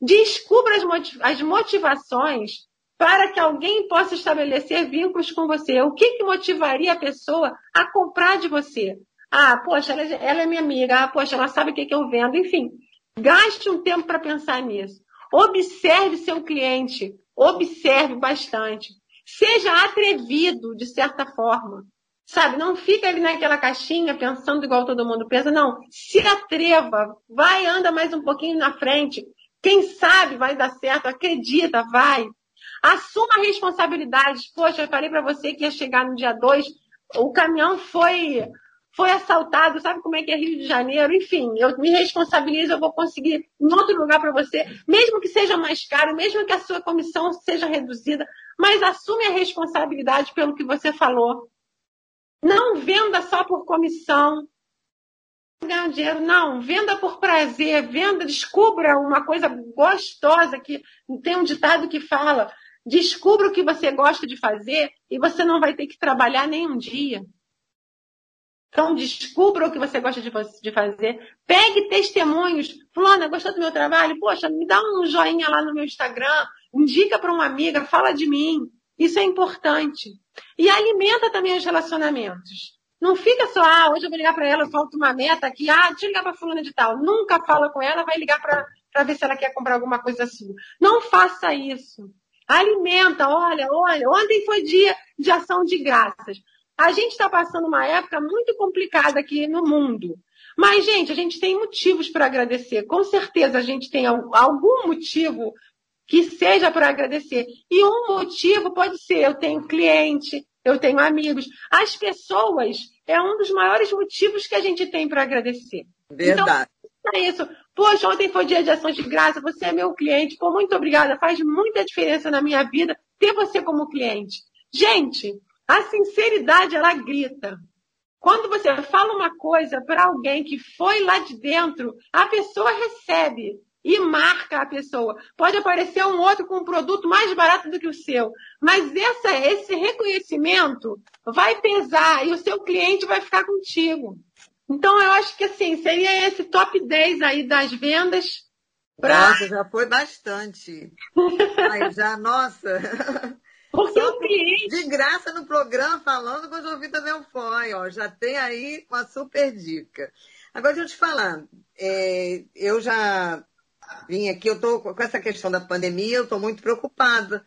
Descubra as motivações para que alguém possa estabelecer vínculos com você. O que, que motivaria a pessoa a comprar de você? Ah, poxa, ela, é, ela é minha amiga. Ah, poxa, ela sabe o que, que eu vendo. Enfim, gaste um tempo para pensar nisso. Observe seu cliente. Observe bastante. Seja atrevido, de certa forma. Sabe, não fica ali naquela caixinha pensando igual todo mundo pensa. Não, se atreva. Vai, anda mais um pouquinho na frente. Quem sabe vai dar certo, acredita, vai. Assuma a responsabilidade. Poxa, eu falei para você que ia chegar no dia 2, o caminhão foi foi assaltado, sabe como é que é Rio de Janeiro? Enfim, eu me responsabilizo, eu vou conseguir em outro lugar para você, mesmo que seja mais caro, mesmo que a sua comissão seja reduzida, mas assume a responsabilidade pelo que você falou. Não venda só por comissão, ganhar dinheiro. Não, venda por prazer, venda, descubra uma coisa gostosa que tem um ditado que fala: descubra o que você gosta de fazer e você não vai ter que trabalhar nem um dia. Então, descubra o que você gosta de, fazer. Pegue testemunhos. Fulana, gostou do meu trabalho? Poxa, me dá um joinha lá no meu Instagram. Indica para uma amiga, fala de mim. Isso é importante. E alimenta também os relacionamentos. Não fica só, ah, hoje eu vou ligar para ela, falta uma meta aqui, ah, deixa eu ligar para fulana de tal. Nunca fala com ela, vai ligar para ver se ela quer comprar alguma coisa sua. Não faça isso. Alimenta, olha, olha, ontem foi dia de ação de graças. A gente está passando uma época muito complicada aqui no mundo. Mas, gente, a gente tem motivos para agradecer. Com certeza a gente tem algum motivo que seja para agradecer. E um motivo pode ser: eu tenho cliente, eu tenho amigos. As pessoas é um dos maiores motivos que a gente tem para agradecer. Verdade. Então, é isso. Poxa, ontem foi dia de ação de graça, você é meu cliente. Pô, muito obrigada. Faz muita diferença na minha vida ter você como cliente. Gente, a sinceridade, ela grita. Quando você fala uma coisa para alguém que foi lá de dentro, a pessoa recebe e marca a pessoa. Pode aparecer um outro com um produto mais barato do que o seu, mas essa, esse reconhecimento vai pesar e o seu cliente vai ficar contigo. Então, eu acho que assim, seria esse top 10 aí das vendas. Pra... Nossa, já foi bastante. Já, nossa. Porque Só o cliente. De graça no programa falando com o Jovita Belfói, ó. Já tem aí uma super dica. Agora, deixa eu te falar. É, eu já vim aqui, eu tô com essa questão da pandemia, eu estou muito preocupada.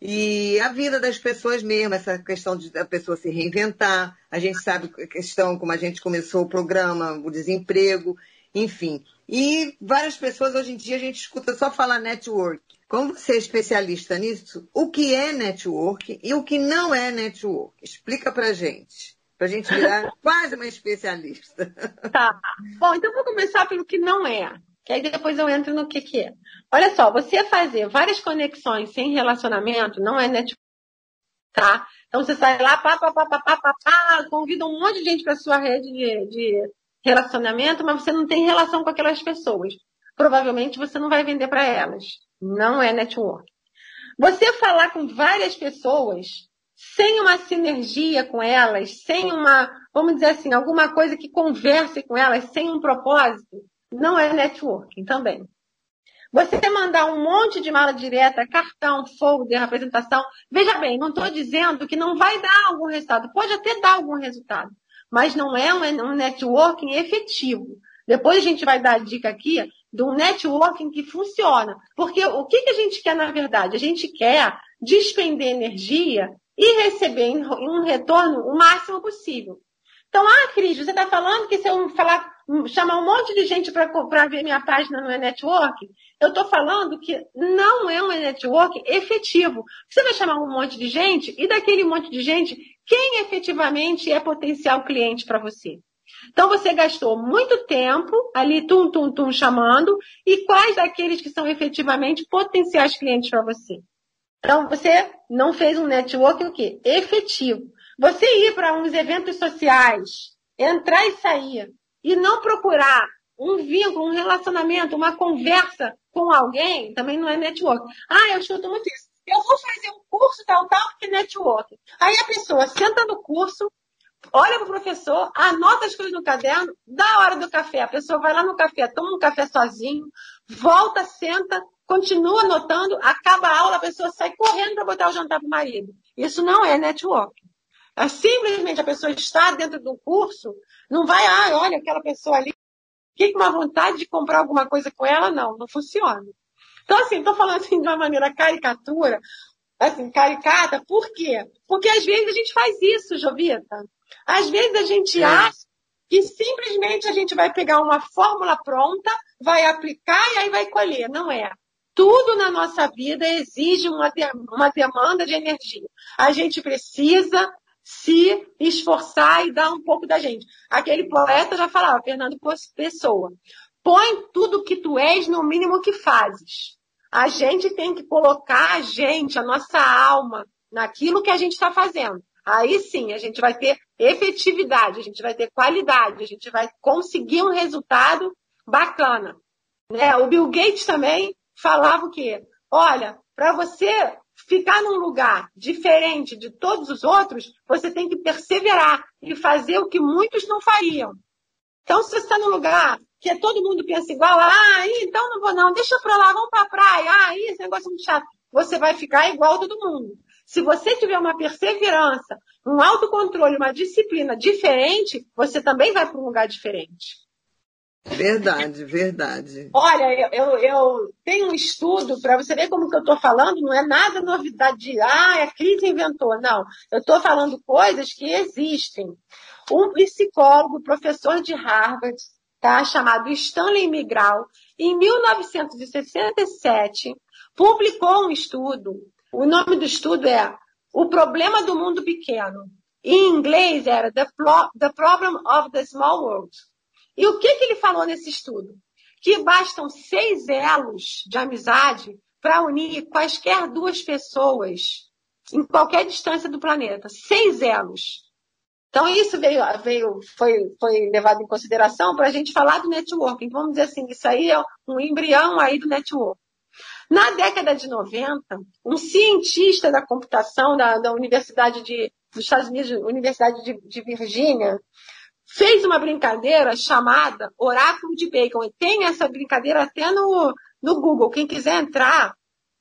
E a vida das pessoas mesmo, essa questão de a pessoa se reinventar. A gente sabe a questão, como a gente começou o programa, o desemprego, enfim. E várias pessoas hoje em dia a gente escuta só falar network. Como você é especialista nisso, o que é network e o que não é network? Explica pra gente. Pra gente virar quase uma especialista. Tá. Bom, então vou começar pelo que não é que aí depois eu entro no que, que é. Olha só, você fazer várias conexões sem relacionamento não é network, tá? Então você sai lá, pá, pá, pá, pá, pá, pá, pá convida um monte de gente para sua rede de, de relacionamento, mas você não tem relação com aquelas pessoas. Provavelmente você não vai vender para elas. Não é network. Você falar com várias pessoas sem uma sinergia com elas, sem uma, vamos dizer assim, alguma coisa que converse com elas, sem um propósito, não é networking também. Você mandar um monte de mala direta, cartão, folder, apresentação. Veja bem, não estou dizendo que não vai dar algum resultado. Pode até dar algum resultado, mas não é um networking efetivo. Depois a gente vai dar a dica aqui do networking que funciona. Porque o que, que a gente quer na verdade? A gente quer despender energia e receber um retorno o máximo possível. Então, ah, Cris, você está falando que se eu falar, chamar um monte de gente para ver minha página no e-network, eu estou falando que não é um e-network efetivo. Você vai chamar um monte de gente e daquele monte de gente, quem efetivamente é potencial cliente para você? Então você gastou muito tempo ali, tum, tum, tum, chamando, e quais daqueles que são efetivamente potenciais clientes para você? Então você não fez um network o quê? Efetivo. Você ir para uns eventos sociais, entrar e sair, e não procurar um vínculo, um relacionamento, uma conversa com alguém, também não é network. Ah, eu escuto muito isso. Eu vou fazer um curso tal, tal, que é network. Aí a pessoa senta no curso, olha para o professor, anota as coisas no caderno, dá hora do café. A pessoa vai lá no café, toma um café sozinho, volta, senta, continua anotando, acaba a aula, a pessoa sai correndo para botar o jantar para o marido. Isso não é network. É simplesmente a pessoa estar dentro do curso, não vai, ah, olha aquela pessoa ali, com uma vontade de comprar alguma coisa com ela, não, não funciona. Então, assim, estou falando assim de uma maneira caricatura, assim, caricata, por quê? Porque às vezes a gente faz isso, Jovita. Às vezes a gente é. acha que simplesmente a gente vai pegar uma fórmula pronta, vai aplicar e aí vai colher. Não é. Tudo na nossa vida exige uma, de, uma demanda de energia. A gente precisa se esforçar e dar um pouco da gente. Aquele poeta já falava, Fernando Pessoa, põe tudo que tu és no mínimo que fazes. A gente tem que colocar a gente, a nossa alma, naquilo que a gente está fazendo. Aí sim, a gente vai ter efetividade, a gente vai ter qualidade, a gente vai conseguir um resultado bacana. Né? O Bill Gates também falava o quê? Olha, para você ficar num lugar diferente de todos os outros, você tem que perseverar e fazer o que muitos não fariam. Então, se você está num lugar que todo mundo pensa igual, ah, então não vou não, deixa pra lá, vamos pra praia, ah, esse negócio é muito chato. Você vai ficar igual a todo mundo. Se você tiver uma perseverança, um autocontrole, uma disciplina diferente, você também vai para um lugar diferente. Verdade, verdade. Olha, eu, eu tenho um estudo para você ver como que eu estou falando, não é nada novidade de, ah, a crise inventou. Não, eu estou falando coisas que existem. Um psicólogo, professor de Harvard, tá, chamado Stanley Migral, em 1967, publicou um estudo. O nome do estudo é O Problema do Mundo Pequeno. Em inglês era The, the Problem of the Small World. E o que, que ele falou nesse estudo? Que bastam seis elos de amizade para unir quaisquer duas pessoas em qualquer distância do planeta. Seis elos. Então, isso veio, veio, foi, foi levado em consideração para a gente falar do networking. Vamos dizer assim, isso aí é um embrião aí do network. Na década de 90, um cientista da computação da, da Universidade de, dos Estados Unidos, Universidade de, de Virgínia, fez uma brincadeira chamada Oráculo de Bacon. E tem essa brincadeira até no, no Google. Quem quiser entrar,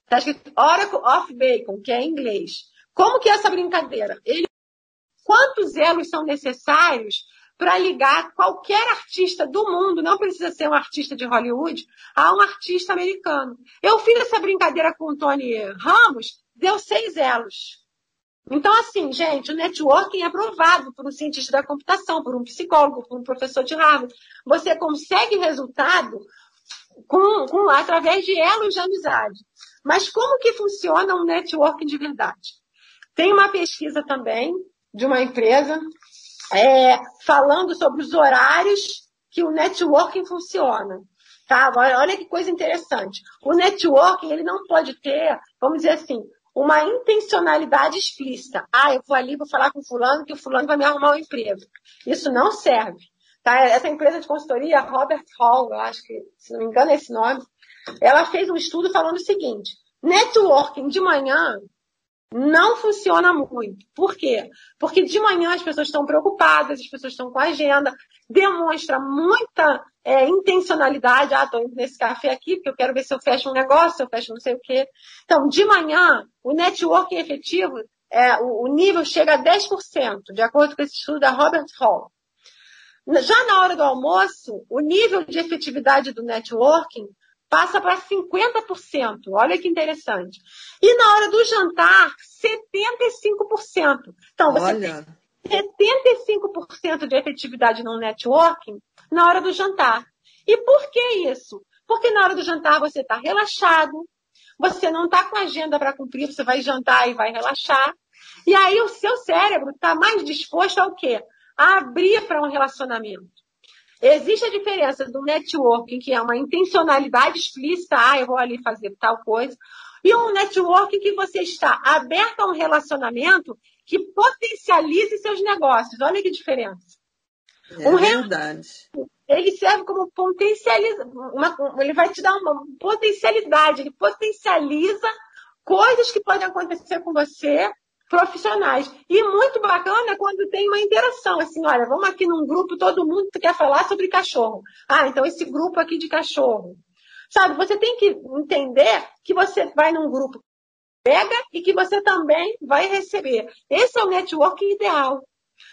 está escrito Oracle of Bacon, que é em inglês. Como que é essa brincadeira? Ele, quantos elos são necessários para ligar qualquer artista do mundo, não precisa ser um artista de Hollywood, a um artista americano. Eu fiz essa brincadeira com o Tony Ramos, deu seis elos. Então, assim, gente, o networking é aprovado por um cientista da computação, por um psicólogo, por um professor de Harvard. Você consegue resultado com, com, através de elos de amizade. Mas como que funciona um networking de verdade? Tem uma pesquisa também de uma empresa é, falando sobre os horários que o networking funciona. Tá? Olha que coisa interessante. O networking ele não pode ter, vamos dizer assim, uma intencionalidade explícita. Ah, eu vou ali, vou falar com fulano, que o fulano vai me arrumar um emprego. Isso não serve. Tá? Essa empresa de consultoria, Robert Hall, eu acho que, se não me engano é esse nome, ela fez um estudo falando o seguinte, networking de manhã não funciona muito. Por quê? Porque de manhã as pessoas estão preocupadas, as pessoas estão com agenda, demonstra muita é, intencionalidade. Ah, estou indo nesse café aqui porque eu quero ver se eu fecho um negócio, se eu fecho não sei o quê. Então, de manhã, o networking efetivo, é, o, o nível chega a 10%, de acordo com esse estudo da Robert Hall. Já na hora do almoço, o nível de efetividade do networking passa para 50%. Olha que interessante. E na hora do jantar, 75%. Então, você Olha. tem 75% de efetividade no networking na hora do jantar. E por que isso? Porque na hora do jantar você está relaxado, você não está com agenda para cumprir, você vai jantar e vai relaxar. E aí o seu cérebro está mais disposto ao quê? A abrir para um relacionamento. Existe a diferença do networking, que é uma intencionalidade explícita, ah, eu vou ali fazer tal coisa, e um networking que você está aberto a um relacionamento que potencialize seus negócios. Olha que diferença. É um verdade. Ele serve como potencializa, uma, ele vai te dar uma potencialidade, ele potencializa coisas que podem acontecer com você profissionais. E muito bacana quando tem uma interação, assim, olha, vamos aqui num grupo, todo mundo quer falar sobre cachorro. Ah, então esse grupo aqui de cachorro. Sabe, você tem que entender que você vai num grupo pega e que você também vai receber. Esse é o networking ideal.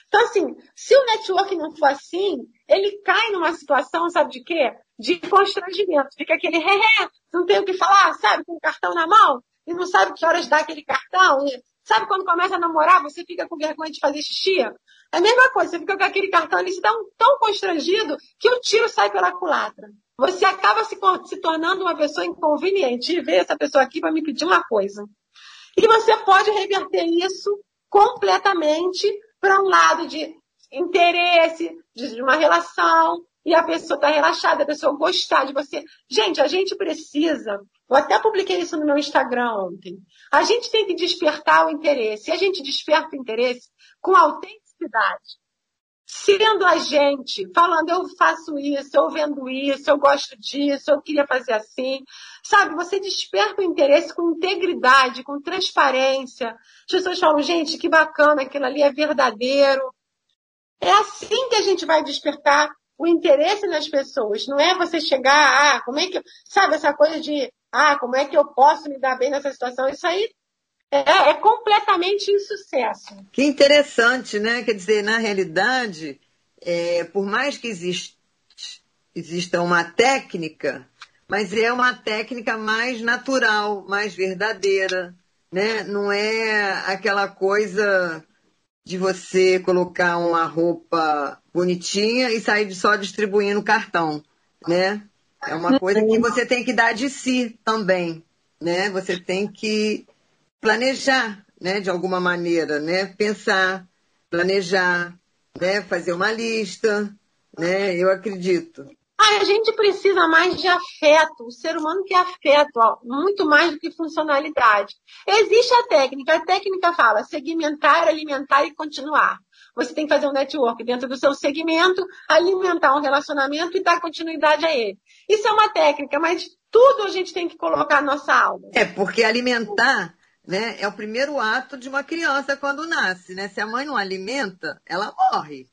Então, assim, se o networking não for assim, ele cai numa situação, sabe de quê? De constrangimento. Fica aquele ré, não tem o que falar, sabe, com o cartão na mão, e não sabe que horas dá aquele cartão, e Sabe quando começa a namorar, você fica com vergonha de fazer xixi? É a mesma coisa, você fica com aquele cartão ali, se dá um tão constrangido que o tiro sai pela culatra. Você acaba se, se tornando uma pessoa inconveniente. E ver essa pessoa aqui para me pedir uma coisa. E você pode reverter isso completamente para um lado de interesse, de uma relação, e a pessoa está relaxada, a pessoa gostar de você. Gente, a gente precisa eu até publiquei isso no meu Instagram ontem. A gente tem que despertar o interesse. E a gente desperta o interesse com autenticidade. Sendo a gente, falando, eu faço isso, eu vendo isso, eu gosto disso, eu queria fazer assim. Sabe, você desperta o interesse com integridade, com transparência. As pessoas falam, gente, que bacana, aquilo ali é verdadeiro. É assim que a gente vai despertar o interesse nas pessoas. Não é você chegar, ah, como é que. Sabe, essa coisa de ah, como é que eu posso me dar bem nessa situação? Isso aí é, é completamente insucesso. Que interessante, né? Quer dizer, na realidade, é, por mais que exista exista uma técnica, mas é uma técnica mais natural, mais verdadeira, né? Não é aquela coisa de você colocar uma roupa bonitinha e sair só distribuindo cartão, né? É uma coisa que você tem que dar de si também, né? Você tem que planejar, né? De alguma maneira, né? Pensar, planejar, né? Fazer uma lista, né? Eu acredito. A gente precisa mais de afeto. O ser humano quer afeto, ó, muito mais do que funcionalidade. Existe a técnica. A técnica fala segmentar, alimentar e continuar. Você tem que fazer um network dentro do seu segmento, alimentar um relacionamento e dar continuidade a ele. Isso é uma técnica, mas tudo a gente tem que colocar na nossa alma. É, porque alimentar né, é o primeiro ato de uma criança quando nasce. Né? Se a mãe não alimenta, ela morre.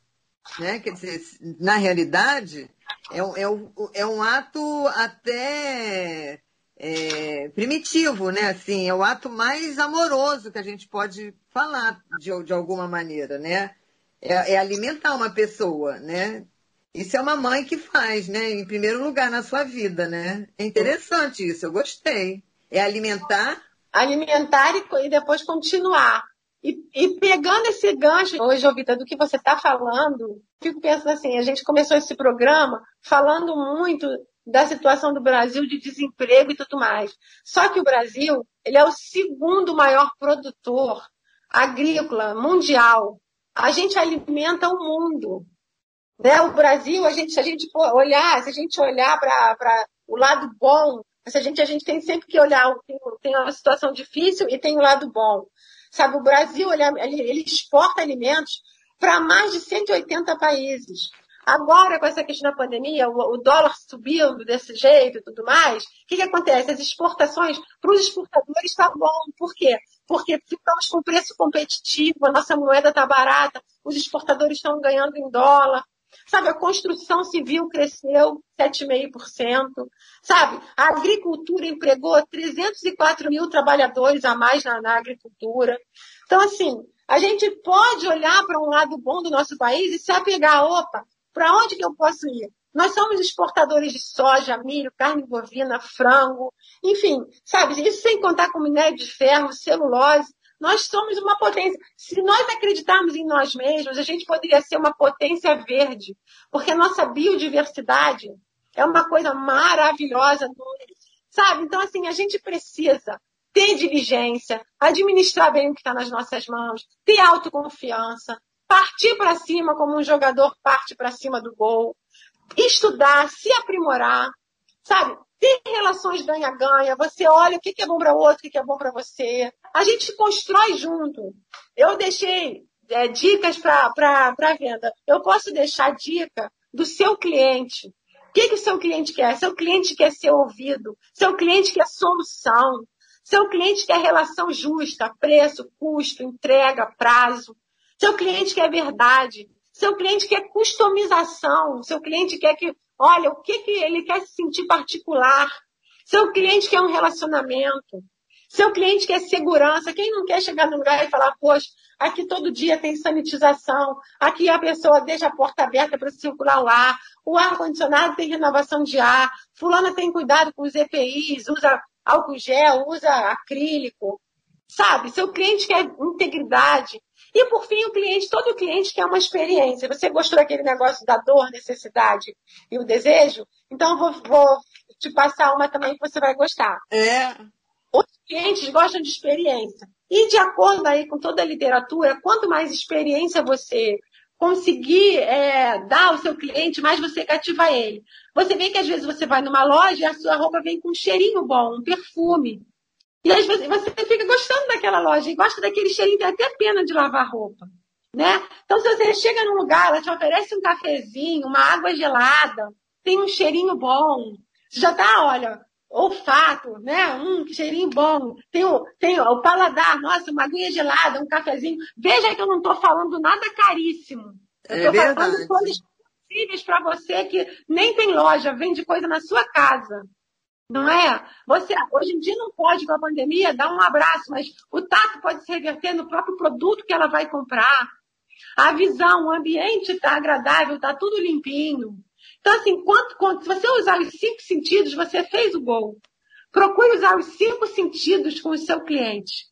Né? Quer dizer, na realidade, é, é, é um ato até é, primitivo, né? Assim, é o ato mais amoroso que a gente pode falar de, de alguma maneira, né? É, é, alimentar uma pessoa, né? Isso é uma mãe que faz, né? Em primeiro lugar na sua vida, né? É interessante isso, eu gostei. É alimentar. Alimentar e, e depois continuar. E, e, pegando esse gancho, hoje, Ovita, do que você está falando, fico pensando assim, a gente começou esse programa falando muito da situação do Brasil de desemprego e tudo mais. Só que o Brasil, ele é o segundo maior produtor agrícola mundial. A gente alimenta o mundo. Né? O Brasil, a gente, se a gente olhar, se a gente olhar para o lado bom, se a gente, a gente tem sempre que olhar, tem, tem uma situação difícil e tem o lado bom. Sabe, o Brasil ele, ele exporta alimentos para mais de 180 países. Agora, com essa questão da pandemia, o, dólar subindo desse jeito e tudo mais, o que, que acontece? As exportações para os exportadores está bom. Por quê? Porque ficamos com preço competitivo, a nossa moeda está barata, os exportadores estão ganhando em dólar. Sabe, a construção civil cresceu 7,5%. Sabe, a agricultura empregou 304 mil trabalhadores a mais na, na agricultura. Então, assim, a gente pode olhar para um lado bom do nosso país e se apegar, opa, para onde que eu posso ir? Nós somos exportadores de soja, milho, carne bovina, frango, enfim, sabe, isso sem contar com minério de ferro, celulose. Nós somos uma potência. Se nós acreditarmos em nós mesmos, a gente poderia ser uma potência verde, porque a nossa biodiversidade é uma coisa maravilhosa, sabe? Então, assim, a gente precisa ter diligência, administrar bem o que está nas nossas mãos, ter autoconfiança, partir para cima como um jogador parte para cima do gol, estudar, se aprimorar, sabe? Ter relações ganha-ganha, você olha o que é bom para o outro, o que é bom para você. A gente constrói junto. Eu deixei é, dicas para venda. Eu posso deixar dica do seu cliente. O que, que o seu cliente quer? Seu cliente quer ser ouvido. Seu cliente quer solução. Seu cliente quer relação justa, preço, custo, entrega, prazo. Seu cliente quer verdade. Seu cliente quer customização. Seu cliente quer que Olha, o que, que ele quer se sentir particular. Seu cliente quer um relacionamento. Seu cliente quer segurança. Quem não quer chegar no lugar e falar, poxa, aqui todo dia tem sanitização, aqui a pessoa deixa a porta aberta para circular o ar, o ar-condicionado tem renovação de ar, fulana tem cuidado com os EPIs, usa álcool gel, usa acrílico. Sabe, seu cliente quer integridade. E por fim, o cliente, todo cliente quer uma experiência. Você gostou daquele negócio da dor, necessidade e o desejo? Então vou, vou te passar uma também que você vai gostar. É. Os clientes gostam de experiência. E de acordo aí com toda a literatura, quanto mais experiência você conseguir é, dar ao seu cliente, mais você cativa ele. Você vê que às vezes você vai numa loja e a sua roupa vem com um cheirinho bom, um perfume. E às vezes você fica gostando daquela loja e gosta daquele cheirinho, tem até pena de lavar roupa. Né? Então, se você chega num lugar, ela te oferece um cafezinho, uma água gelada, tem um cheirinho bom, você já tá, olha, olfato, né? Hum, que cheirinho bom. Tem o, tem o paladar, nossa, uma aguinha gelada, um cafezinho. Veja que eu não estou falando nada caríssimo. Eu estou é falando coisas possíveis para você que nem tem loja, vende coisa na sua casa. Não é? Você, hoje em dia não pode, com a pandemia, dar um abraço, mas o tato pode se reverter no próprio produto que ela vai comprar. A visão, o ambiente está agradável, está tudo limpinho. Então, assim, quanto, quanto, se você usar os cinco sentidos, você fez o gol. Procure usar os cinco sentidos com o seu cliente,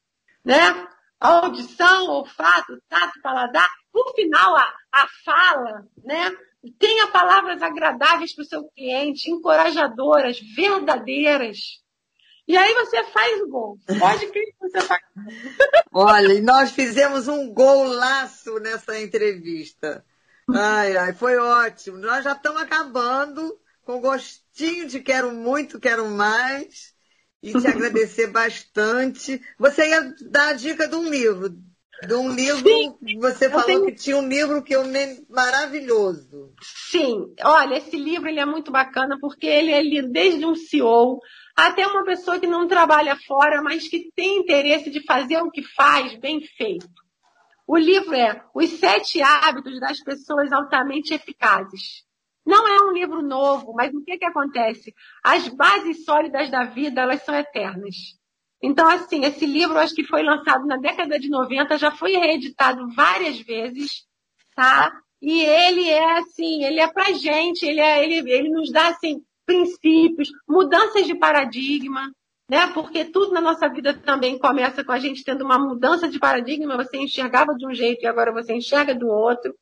né? A audição, olfato, tato, paladar. Por final, a, a fala, né? Tenha palavras agradáveis para o seu cliente, encorajadoras, verdadeiras. E aí você faz o gol. Pode que você faz. Olha, nós fizemos um golaço nessa entrevista. Ai, ai, foi ótimo. Nós já estamos acabando com gostinho de quero muito, quero mais. E te agradecer bastante. Você ia dar a dica de um livro. De um livro, Sim, você falou tenho... que tinha um livro que eu nem maravilhoso. Sim, olha, esse livro ele é muito bacana porque ele é lido desde um CEO até uma pessoa que não trabalha fora, mas que tem interesse de fazer o que faz bem feito. O livro é Os Sete Hábitos das Pessoas Altamente Eficazes. Não é um livro novo, mas o que, que acontece? As bases sólidas da vida, elas são eternas. Então, assim, esse livro, acho que foi lançado na década de 90, já foi reeditado várias vezes, tá? E ele é, assim, ele é pra gente, ele, é, ele, ele nos dá, assim, princípios, mudanças de paradigma, né? Porque tudo na nossa vida também começa com a gente tendo uma mudança de paradigma. Você enxergava de um jeito e agora você enxerga do outro.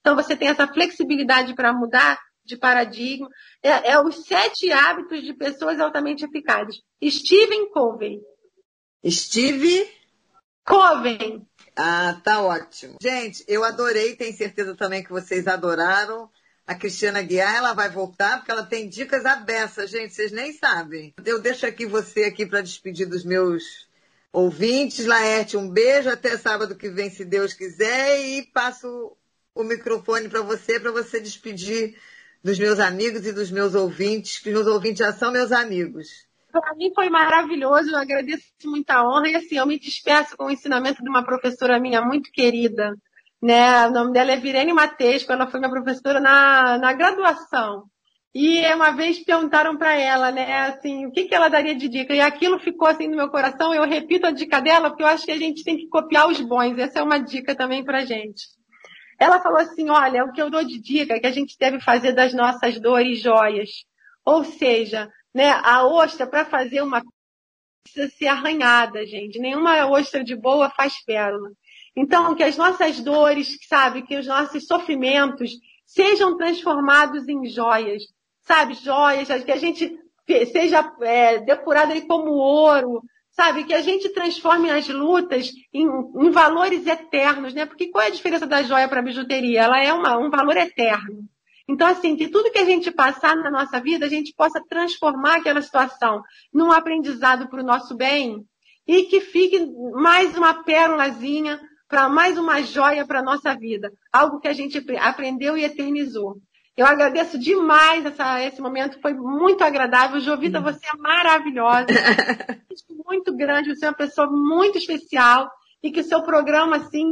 Então você tem essa flexibilidade para mudar de paradigma. É, é, os sete hábitos de pessoas altamente eficazes. Stephen Covey. Steve Covey. Ah, tá ótimo. Gente, eu adorei, tenho certeza também que vocês adoraram. A Cristiana Guiar, ela vai voltar porque ela tem dicas abessas, gente, vocês nem sabem. Eu deixo aqui você aqui para despedir dos meus ouvintes. Laerte, um beijo até sábado que vem, se Deus quiser, e passo o microfone para você, para você despedir dos meus amigos e dos meus ouvintes, que os meus ouvintes já são meus amigos. Para mim foi maravilhoso, eu agradeço muita honra e assim, eu me despeço com o ensinamento de uma professora minha muito querida, né? O nome dela é Virene Matesco, ela foi minha professora na, na graduação. E uma vez perguntaram para ela, né, assim, o que, que ela daria de dica? E aquilo ficou assim no meu coração. Eu repito a dica dela, porque eu acho que a gente tem que copiar os bons. Essa é uma dica também para gente. Ela falou assim: olha, o que eu dou de dica é que a gente deve fazer das nossas dores joias. Ou seja, né, a ostra para fazer uma precisa ser arranhada, gente. Nenhuma ostra de boa faz pérola. Então, que as nossas dores, sabe, que os nossos sofrimentos sejam transformados em joias, sabe, joias, que a gente seja é, depurado aí como ouro, sabe, que a gente transforme as lutas em, em, valores eternos, né? Porque qual é a diferença da joia para a bijuteria? Ela é uma, um valor eterno. Então, assim, que tudo que a gente passar na nossa vida, a gente possa transformar aquela situação num aprendizado para o nosso bem e que fique mais uma pérolazinha para mais uma joia para a nossa vida, algo que a gente aprendeu e eternizou. Eu agradeço demais essa, esse momento, foi muito agradável. Jovita, uhum. você é maravilhosa, muito grande, você é uma pessoa muito especial e que o seu programa, assim,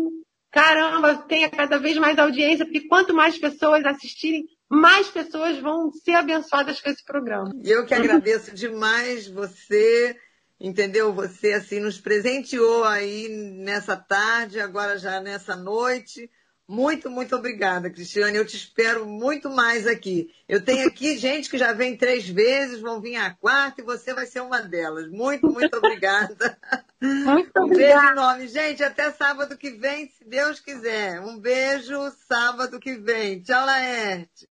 caramba, tenha cada vez mais audiência, porque quanto mais pessoas assistirem, mais pessoas vão ser abençoadas com esse programa. Eu que agradeço demais você entendeu? Você assim nos presenteou aí nessa tarde, agora já nessa noite. Muito, muito obrigada, Cristiane. Eu te espero muito mais aqui. Eu tenho aqui gente que já vem três vezes, vão vir a quarta e você vai ser uma delas. Muito, muito obrigada. Muito um obrigada. beijo enorme. Gente, até sábado que vem, se Deus quiser. Um beijo sábado que vem. Tchau, Laerte.